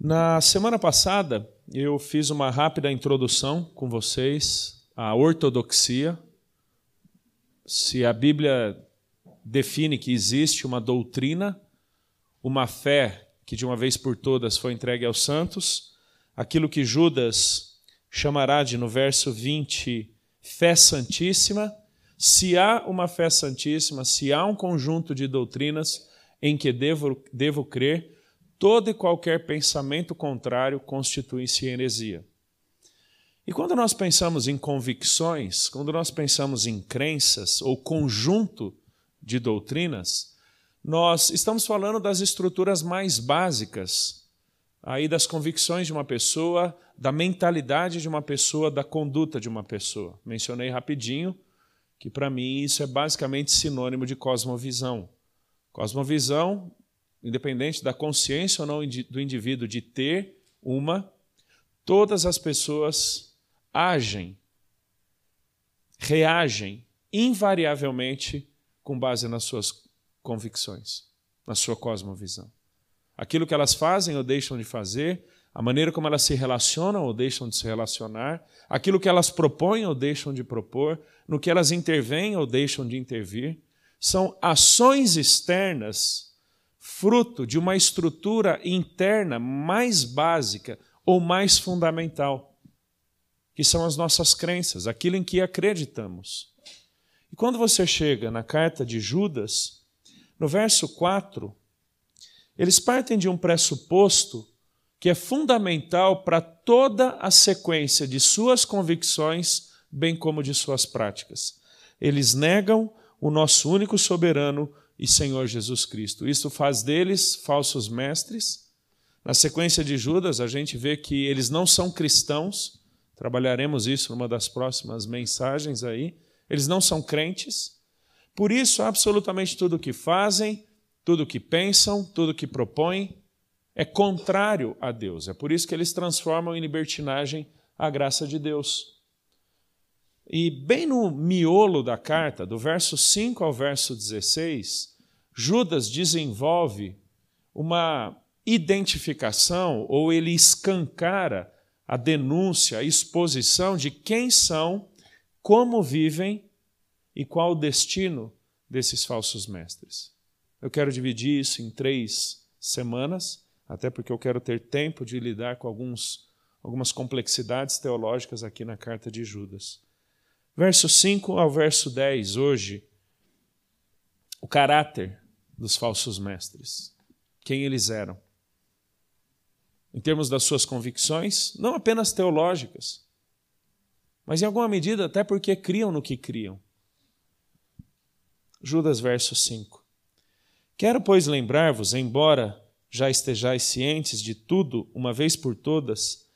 Na semana passada, eu fiz uma rápida introdução com vocês à ortodoxia. Se a Bíblia define que existe uma doutrina, uma fé que de uma vez por todas foi entregue aos santos, aquilo que Judas chamará de no verso 20 fé santíssima, se há uma fé santíssima, se há um conjunto de doutrinas em que devo, devo crer, todo e qualquer pensamento contrário constitui-se heresia. E quando nós pensamos em convicções, quando nós pensamos em crenças ou conjunto de doutrinas, nós estamos falando das estruturas mais básicas, aí das convicções de uma pessoa, da mentalidade de uma pessoa, da conduta de uma pessoa. Mencionei rapidinho que para mim isso é basicamente sinônimo de cosmovisão. Cosmovisão independente da consciência ou não do indivíduo de ter uma, todas as pessoas agem, reagem invariavelmente com base nas suas convicções, na sua cosmovisão. Aquilo que elas fazem ou deixam de fazer, a maneira como elas se relacionam ou deixam de se relacionar, aquilo que elas propõem ou deixam de propor, no que elas intervêm ou deixam de intervir, são ações externas fruto de uma estrutura interna mais básica ou mais fundamental, que são as nossas crenças, aquilo em que acreditamos. E quando você chega na carta de Judas, no verso 4, eles partem de um pressuposto que é fundamental para toda a sequência de suas convicções, bem como de suas práticas. Eles negam o nosso único soberano, e Senhor Jesus Cristo. Isso faz deles falsos mestres. Na sequência de Judas, a gente vê que eles não são cristãos. Trabalharemos isso numa das próximas mensagens aí. Eles não são crentes. Por isso, absolutamente tudo o que fazem, tudo o que pensam, tudo o que propõem é contrário a Deus. É por isso que eles transformam em libertinagem a graça de Deus. E bem no miolo da carta, do verso 5 ao verso 16, Judas desenvolve uma identificação ou ele escancara a denúncia, a exposição de quem são, como vivem e qual o destino desses falsos mestres. Eu quero dividir isso em três semanas, até porque eu quero ter tempo de lidar com alguns, algumas complexidades teológicas aqui na carta de Judas. Verso 5 ao verso 10, hoje, o caráter dos falsos mestres. Quem eles eram. Em termos das suas convicções, não apenas teológicas, mas em alguma medida até porque criam no que criam. Judas, verso 5. Quero, pois, lembrar-vos, embora já estejais cientes de tudo, uma vez por todas,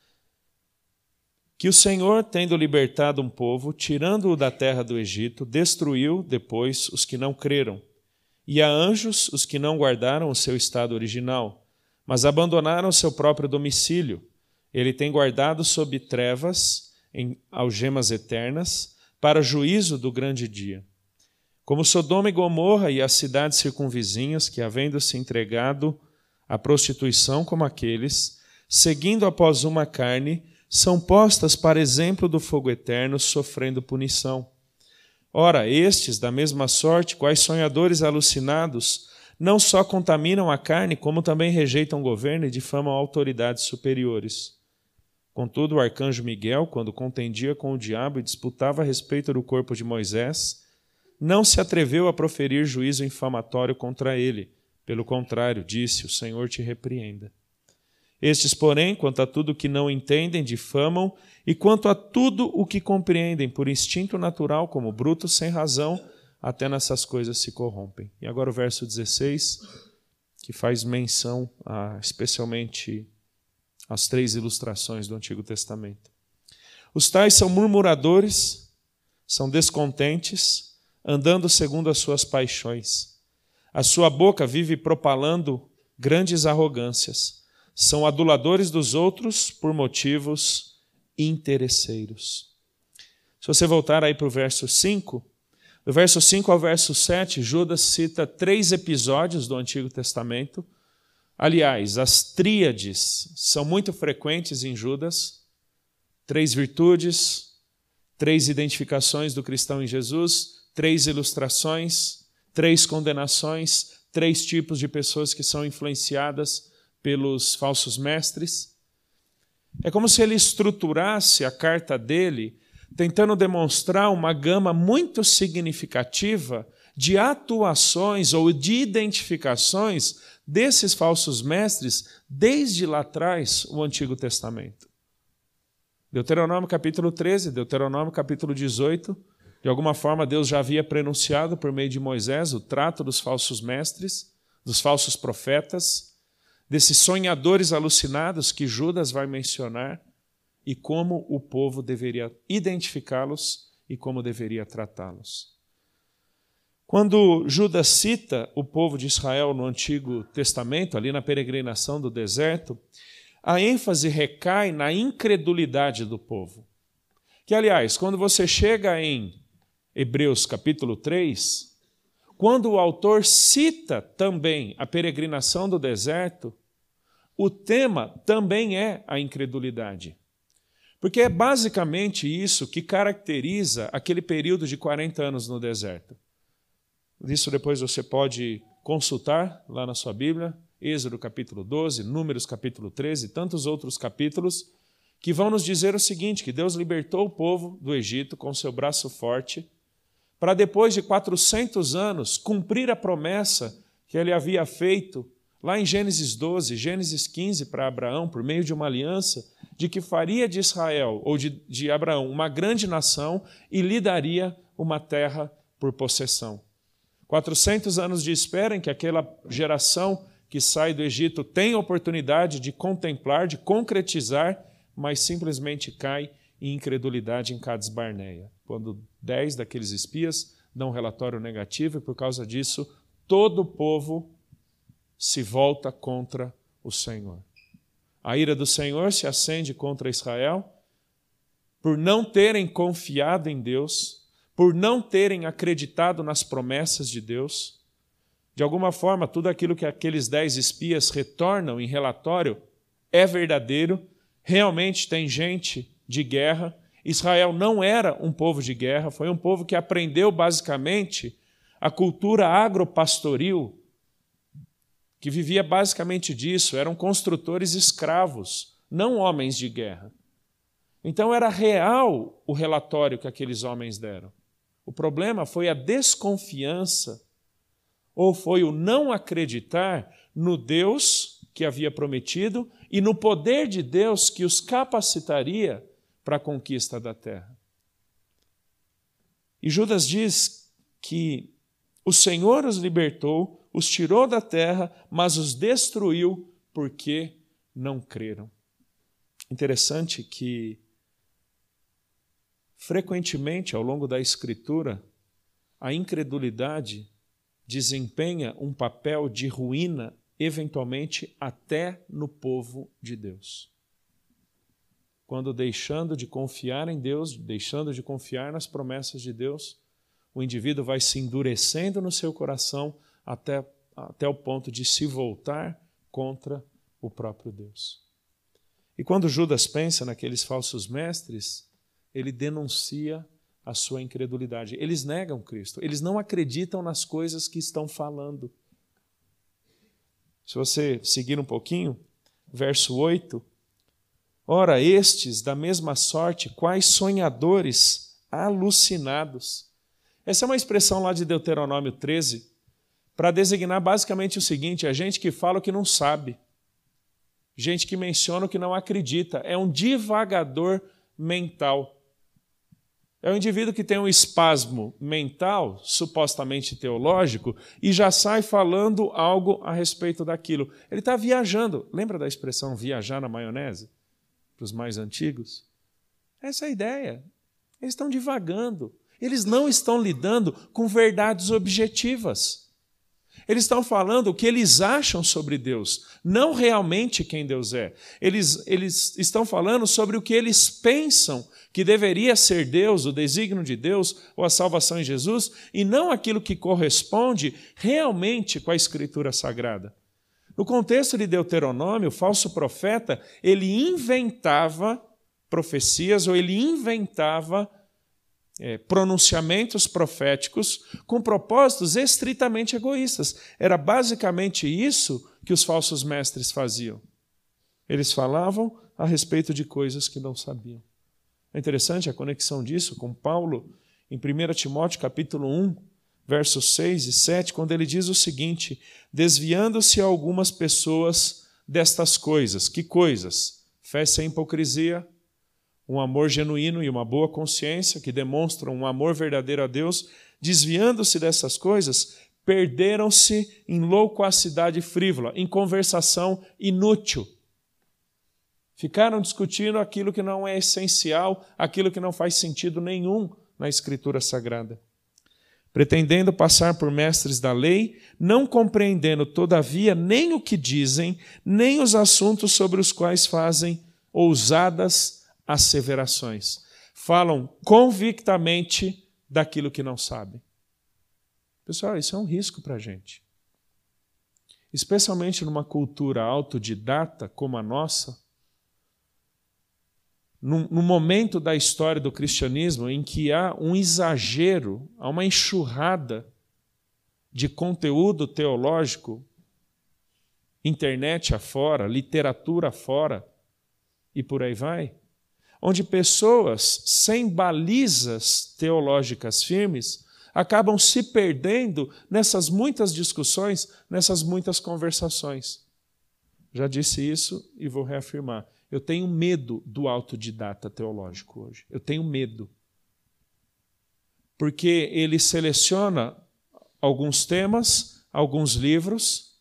que o Senhor, tendo libertado um povo, tirando-o da terra do Egito, destruiu depois os que não creram, e a anjos os que não guardaram o seu estado original, mas abandonaram seu próprio domicílio. Ele tem guardado sob trevas, em algemas eternas, para juízo do grande dia. Como Sodoma e Gomorra e as cidades circunvizinhas, que, havendo se entregado à prostituição como aqueles, seguindo após uma carne, são postas para exemplo do fogo eterno, sofrendo punição. Ora, estes, da mesma sorte, quais sonhadores alucinados, não só contaminam a carne, como também rejeitam o governo e difamam autoridades superiores. Contudo, o arcanjo Miguel, quando contendia com o diabo e disputava a respeito do corpo de Moisés, não se atreveu a proferir juízo infamatório contra ele. Pelo contrário, disse: O Senhor te repreenda. Estes, porém, quanto a tudo que não entendem, difamam, e quanto a tudo o que compreendem por instinto natural, como brutos sem razão, até nessas coisas se corrompem. E agora o verso 16, que faz menção a, especialmente às três ilustrações do Antigo Testamento. Os tais são murmuradores, são descontentes, andando segundo as suas paixões. A sua boca vive propalando grandes arrogâncias são aduladores dos outros por motivos interesseiros. Se você voltar aí para o verso 5, do verso 5 ao verso 7, Judas cita três episódios do Antigo Testamento, Aliás, as tríades são muito frequentes em Judas: três virtudes, três identificações do cristão em Jesus, três ilustrações, três condenações, três tipos de pessoas que são influenciadas pelos falsos mestres. É como se ele estruturasse a carta dele tentando demonstrar uma gama muito significativa de atuações ou de identificações desses falsos mestres desde lá atrás, o Antigo Testamento. Deuteronômio capítulo 13, Deuteronômio capítulo 18, de alguma forma Deus já havia prenunciado por meio de Moisés o trato dos falsos mestres, dos falsos profetas, desses sonhadores alucinados que Judas vai mencionar e como o povo deveria identificá-los e como deveria tratá-los. Quando Judas cita o povo de Israel no Antigo Testamento, ali na peregrinação do deserto, a ênfase recai na incredulidade do povo. Que, aliás, quando você chega em Hebreus capítulo 3, quando o autor cita também a peregrinação do deserto, o tema também é a incredulidade. Porque é basicamente isso que caracteriza aquele período de 40 anos no deserto. Isso depois você pode consultar lá na sua Bíblia, Êxodo capítulo 12, Números capítulo 13 e tantos outros capítulos que vão nos dizer o seguinte: que Deus libertou o povo do Egito com seu braço forte, para depois de 400 anos cumprir a promessa que ele havia feito lá em Gênesis 12, Gênesis 15 para Abraão, por meio de uma aliança, de que faria de Israel ou de, de Abraão uma grande nação e lhe daria uma terra por possessão. 400 anos de espera em que aquela geração que sai do Egito tem oportunidade de contemplar, de concretizar, mas simplesmente cai em incredulidade em Cades Barneia. Quando dez daqueles espias dão um relatório negativo e por causa disso todo o povo se volta contra o Senhor. A ira do Senhor se acende contra Israel por não terem confiado em Deus, por não terem acreditado nas promessas de Deus. De alguma forma, tudo aquilo que aqueles dez espias retornam em relatório é verdadeiro, realmente tem gente de guerra. Israel não era um povo de guerra, foi um povo que aprendeu basicamente a cultura agropastoril, que vivia basicamente disso, eram construtores escravos, não homens de guerra. Então era real o relatório que aqueles homens deram. O problema foi a desconfiança ou foi o não acreditar no Deus que havia prometido e no poder de Deus que os capacitaria para a conquista da terra. E Judas diz que o Senhor os libertou, os tirou da terra, mas os destruiu porque não creram. Interessante que Frequentemente, ao longo da Escritura, a incredulidade desempenha um papel de ruína, eventualmente até no povo de Deus. Quando deixando de confiar em Deus, deixando de confiar nas promessas de Deus, o indivíduo vai se endurecendo no seu coração até, até o ponto de se voltar contra o próprio Deus. E quando Judas pensa naqueles falsos mestres, ele denuncia a sua incredulidade. Eles negam Cristo, eles não acreditam nas coisas que estão falando. Se você seguir um pouquinho, verso 8: Ora, estes, da mesma sorte, quais sonhadores alucinados. Essa é uma expressão lá de Deuteronômio 13, para designar basicamente o seguinte: a gente que fala o que não sabe, gente que menciona o que não acredita, é um divagador mental. É um indivíduo que tem um espasmo mental, supostamente teológico, e já sai falando algo a respeito daquilo. Ele está viajando. Lembra da expressão viajar na maionese? Para os mais antigos? Essa é a ideia. Eles estão divagando. Eles não estão lidando com verdades objetivas. Eles estão falando o que eles acham sobre Deus, não realmente quem Deus é. Eles, eles estão falando sobre o que eles pensam que deveria ser Deus, o desígnio de Deus ou a salvação em Jesus, e não aquilo que corresponde realmente com a Escritura Sagrada. No contexto de Deuteronômio, o falso profeta, ele inventava profecias ou ele inventava é, pronunciamentos proféticos com propósitos estritamente egoístas. Era basicamente isso que os falsos mestres faziam. Eles falavam a respeito de coisas que não sabiam. É interessante a conexão disso com Paulo em 1 Timóteo capítulo 1, versos 6 e 7, quando ele diz o seguinte: desviando-se algumas pessoas destas coisas. Que coisas? Fé sem hipocrisia, um amor genuíno e uma boa consciência que demonstram um amor verdadeiro a Deus, desviando-se dessas coisas, perderam-se em loucuacidade frívola, em conversação inútil. Ficaram discutindo aquilo que não é essencial, aquilo que não faz sentido nenhum na Escritura Sagrada pretendendo passar por mestres da lei, não compreendendo, todavia, nem o que dizem, nem os assuntos sobre os quais fazem ousadas asseverações. Falam convictamente daquilo que não sabem. Pessoal, isso é um risco para a gente. Especialmente numa cultura autodidata como a nossa, no momento da história do cristianismo em que há um exagero, há uma enxurrada de conteúdo teológico, internet afora, literatura afora, e por aí vai, onde pessoas sem balizas teológicas firmes acabam se perdendo nessas muitas discussões, nessas muitas conversações. Já disse isso e vou reafirmar. Eu tenho medo do autodidata teológico hoje. Eu tenho medo. Porque ele seleciona alguns temas, alguns livros,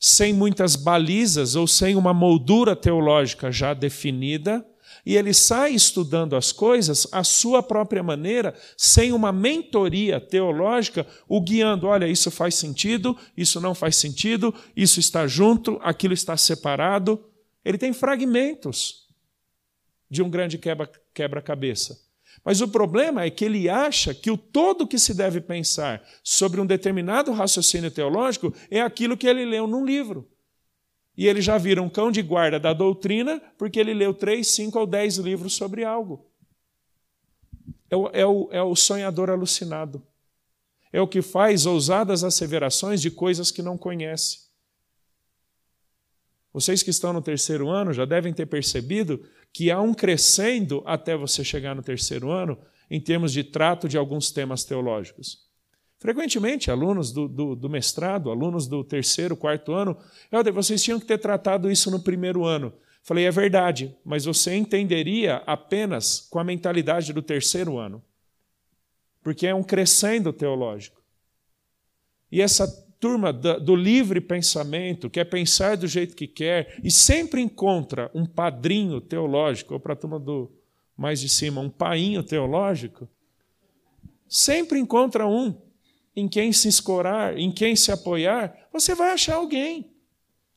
sem muitas balizas ou sem uma moldura teológica já definida, e ele sai estudando as coisas à sua própria maneira, sem uma mentoria teológica, o guiando: olha, isso faz sentido, isso não faz sentido, isso está junto, aquilo está separado. Ele tem fragmentos de um grande quebra-cabeça. Mas o problema é que ele acha que o todo que se deve pensar sobre um determinado raciocínio teológico é aquilo que ele leu num livro. E ele já vira um cão de guarda da doutrina porque ele leu três, cinco ou dez livros sobre algo. É o, é o, é o sonhador alucinado. É o que faz ousadas asseverações de coisas que não conhece. Vocês que estão no terceiro ano já devem ter percebido que há um crescendo até você chegar no terceiro ano em termos de trato de alguns temas teológicos. Frequentemente, alunos do, do, do mestrado, alunos do terceiro, quarto ano, Helder, vocês tinham que ter tratado isso no primeiro ano. Falei, é verdade, mas você entenderia apenas com a mentalidade do terceiro ano. Porque é um crescendo teológico. E essa turma do livre pensamento, quer pensar do jeito que quer, e sempre encontra um padrinho teológico, ou para a turma do mais de cima, um painho teológico, sempre encontra um em quem se escorar, em quem se apoiar, você vai achar alguém.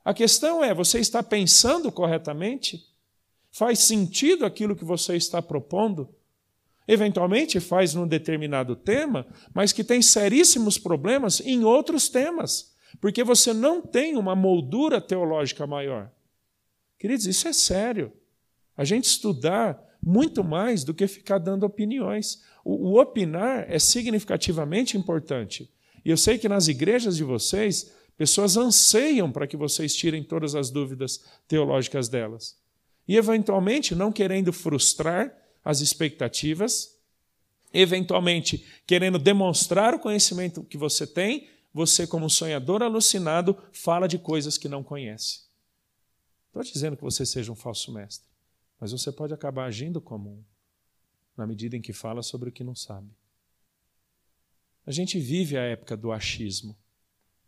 A questão é: você está pensando corretamente? Faz sentido aquilo que você está propondo? eventualmente faz num determinado tema, mas que tem seríssimos problemas em outros temas, porque você não tem uma moldura teológica maior. Queridos, isso é sério. A gente estudar muito mais do que ficar dando opiniões. O, o opinar é significativamente importante. E eu sei que nas igrejas de vocês, pessoas anseiam para que vocês tirem todas as dúvidas teológicas delas. E, eventualmente, não querendo frustrar, as expectativas, eventualmente querendo demonstrar o conhecimento que você tem, você, como sonhador alucinado, fala de coisas que não conhece. Estou dizendo que você seja um falso mestre, mas você pode acabar agindo como um, na medida em que fala sobre o que não sabe. A gente vive a época do achismo,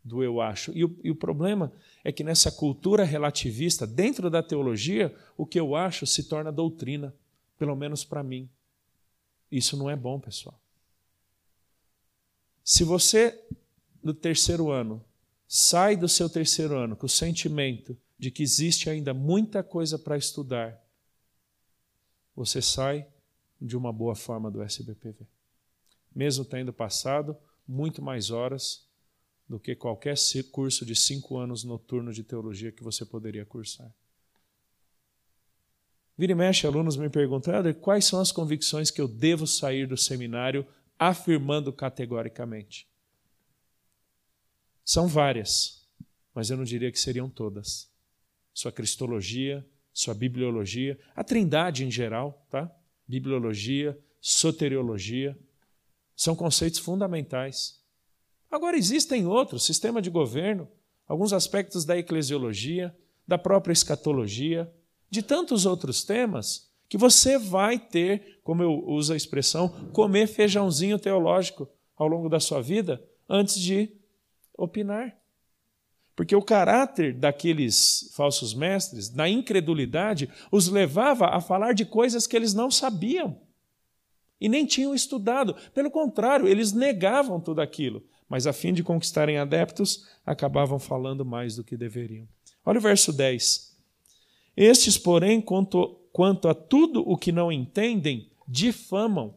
do eu acho. E o, e o problema é que nessa cultura relativista, dentro da teologia, o que eu acho se torna doutrina pelo menos para mim. Isso não é bom, pessoal. Se você, no terceiro ano, sai do seu terceiro ano com o sentimento de que existe ainda muita coisa para estudar, você sai de uma boa forma do SBPV. Mesmo tendo passado muito mais horas do que qualquer curso de cinco anos noturno de teologia que você poderia cursar. Vira e mexe, alunos me perguntam, quais são as convicções que eu devo sair do seminário afirmando categoricamente? São várias, mas eu não diria que seriam todas. Sua cristologia, sua bibliologia, a trindade em geral, tá? Bibliologia, soteriologia, são conceitos fundamentais. Agora existem outros, sistema de governo, alguns aspectos da eclesiologia, da própria escatologia, de tantos outros temas que você vai ter, como eu uso a expressão, comer feijãozinho teológico ao longo da sua vida antes de opinar. Porque o caráter daqueles falsos mestres, na incredulidade, os levava a falar de coisas que eles não sabiam e nem tinham estudado. Pelo contrário, eles negavam tudo aquilo, mas a fim de conquistarem adeptos, acabavam falando mais do que deveriam. Olha o verso 10. Estes, porém, quanto, quanto a tudo o que não entendem, difamam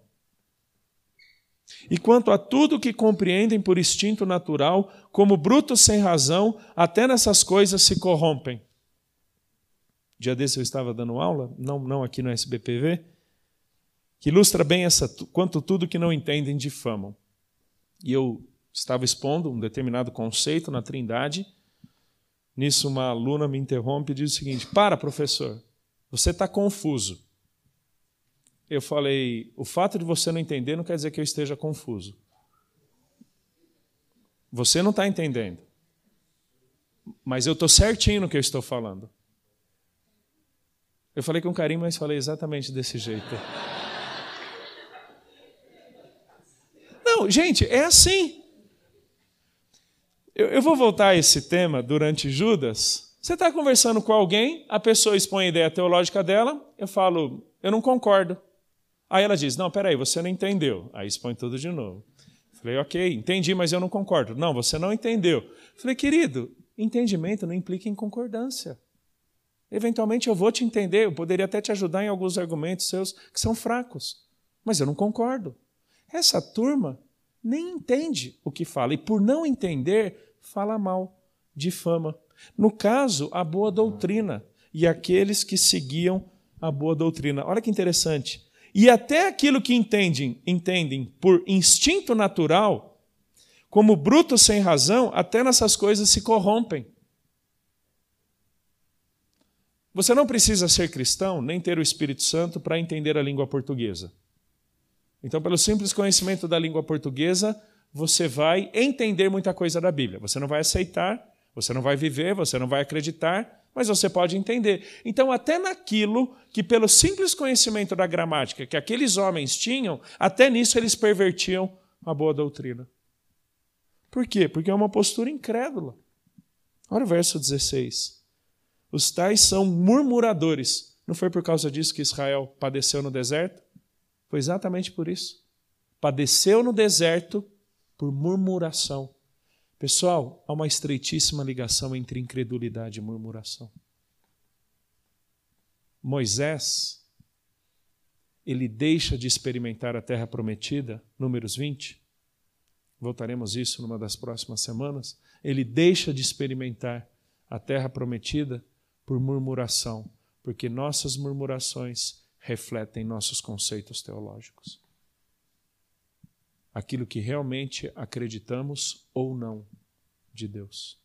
e quanto a tudo que compreendem por instinto natural, como brutos sem razão, até nessas coisas se corrompem. Dia desse eu estava dando aula, não, não aqui no SBPV, que ilustra bem essa quanto tudo que não entendem difamam. E eu estava expondo um determinado conceito na Trindade. Nisso uma aluna me interrompe e diz o seguinte: "Para, professor, você está confuso eu falei: o fato de você não entender não quer dizer que eu esteja confuso. Você não está entendendo. Mas eu estou certinho no que eu estou falando. Eu falei com carinho, mas falei exatamente desse jeito. Não, gente, é assim. Eu, eu vou voltar a esse tema durante Judas. Você está conversando com alguém, a pessoa expõe a ideia teológica dela, eu falo, eu não concordo. Aí ela diz: Não, peraí, você não entendeu. Aí expõe tudo de novo. Falei: Ok, entendi, mas eu não concordo. Não, você não entendeu. Falei: Querido, entendimento não implica em concordância. Eventualmente eu vou te entender, eu poderia até te ajudar em alguns argumentos seus que são fracos, mas eu não concordo. Essa turma nem entende o que fala e, por não entender, fala mal, difama. No caso, a boa doutrina e aqueles que seguiam a boa doutrina. Olha que interessante. E até aquilo que entendem, entendem por instinto natural, como brutos sem razão, até nessas coisas se corrompem. Você não precisa ser cristão nem ter o Espírito Santo para entender a língua portuguesa. Então, pelo simples conhecimento da língua portuguesa, você vai entender muita coisa da Bíblia. Você não vai aceitar, você não vai viver, você não vai acreditar, mas você pode entender. Então, até naquilo que, pelo simples conhecimento da gramática que aqueles homens tinham, até nisso eles pervertiam a boa doutrina. Por quê? Porque é uma postura incrédula. Olha o verso 16. Os tais são murmuradores. Não foi por causa disso que Israel padeceu no deserto? Foi exatamente por isso. Padeceu no deserto por murmuração. Pessoal, há uma estreitíssima ligação entre incredulidade e murmuração. Moisés, ele deixa de experimentar a terra prometida, Números 20. Voltaremos isso numa das próximas semanas. Ele deixa de experimentar a terra prometida por murmuração, porque nossas murmurações refletem nossos conceitos teológicos aquilo que realmente acreditamos ou não de Deus.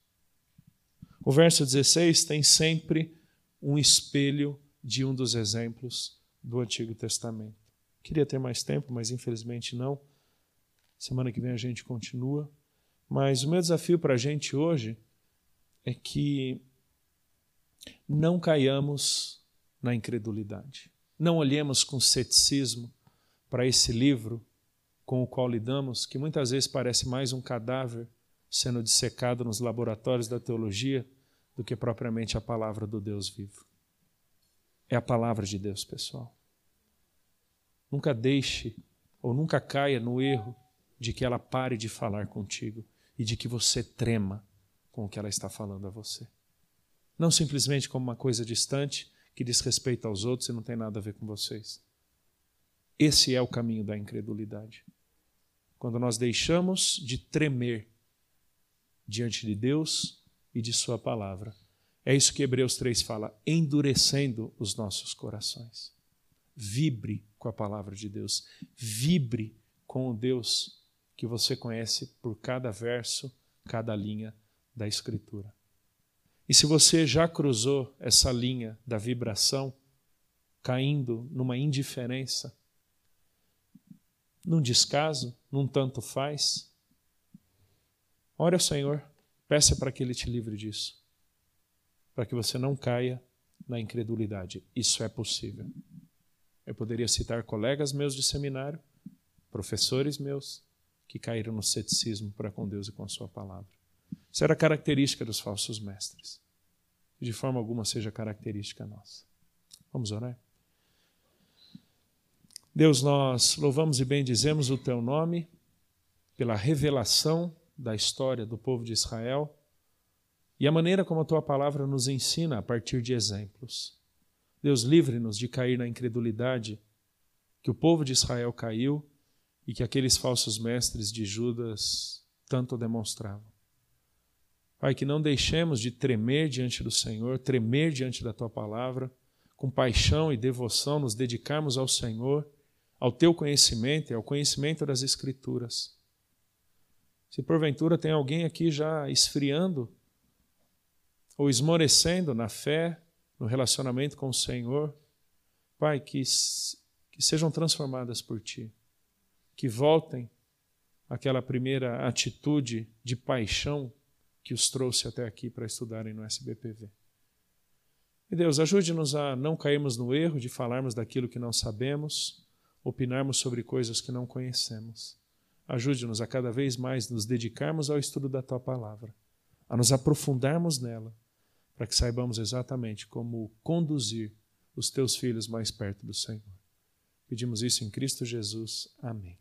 O verso 16 tem sempre um espelho de um dos exemplos do Antigo Testamento. Queria ter mais tempo, mas infelizmente não. Semana que vem a gente continua. Mas o meu desafio para a gente hoje é que não caiamos na incredulidade. Não olhemos com ceticismo para esse livro com o qual lidamos, que muitas vezes parece mais um cadáver sendo dissecado nos laboratórios da teologia do que propriamente a palavra do Deus vivo. É a palavra de Deus, pessoal. Nunca deixe ou nunca caia no erro de que ela pare de falar contigo e de que você trema com o que ela está falando a você. Não simplesmente como uma coisa distante que diz respeito aos outros e não tem nada a ver com vocês. Esse é o caminho da incredulidade quando nós deixamos de tremer diante de Deus e de Sua palavra. É isso que Hebreus 3 fala, endurecendo os nossos corações. Vibre com a palavra de Deus, vibre com o Deus que você conhece por cada verso, cada linha da Escritura. E se você já cruzou essa linha da vibração, caindo numa indiferença, num descaso, num tanto faz, ore ao Senhor, peça para que Ele te livre disso, para que você não caia na incredulidade. Isso é possível. Eu poderia citar colegas meus de seminário, professores meus, que caíram no ceticismo para com Deus e com a Sua palavra. Isso era característica dos falsos mestres. De forma alguma seja característica nossa. Vamos orar? Deus, nós louvamos e bendizemos o Teu nome pela revelação da história do povo de Israel e a maneira como a Tua palavra nos ensina a partir de exemplos. Deus, livre-nos de cair na incredulidade que o povo de Israel caiu e que aqueles falsos mestres de Judas tanto demonstravam. Pai, que não deixemos de tremer diante do Senhor, tremer diante da tua palavra, com paixão e devoção nos dedicarmos ao Senhor, ao teu conhecimento e ao conhecimento das Escrituras. Se porventura tem alguém aqui já esfriando ou esmorecendo na fé, no relacionamento com o Senhor, Pai, que, que sejam transformadas por Ti, que voltem àquela primeira atitude de paixão que os trouxe até aqui para estudarem no SBPV. E Deus, ajude-nos a não cairmos no erro de falarmos daquilo que não sabemos, opinarmos sobre coisas que não conhecemos. Ajude-nos a cada vez mais nos dedicarmos ao estudo da tua palavra, a nos aprofundarmos nela para que saibamos exatamente como conduzir os teus filhos mais perto do Senhor. Pedimos isso em Cristo Jesus. Amém.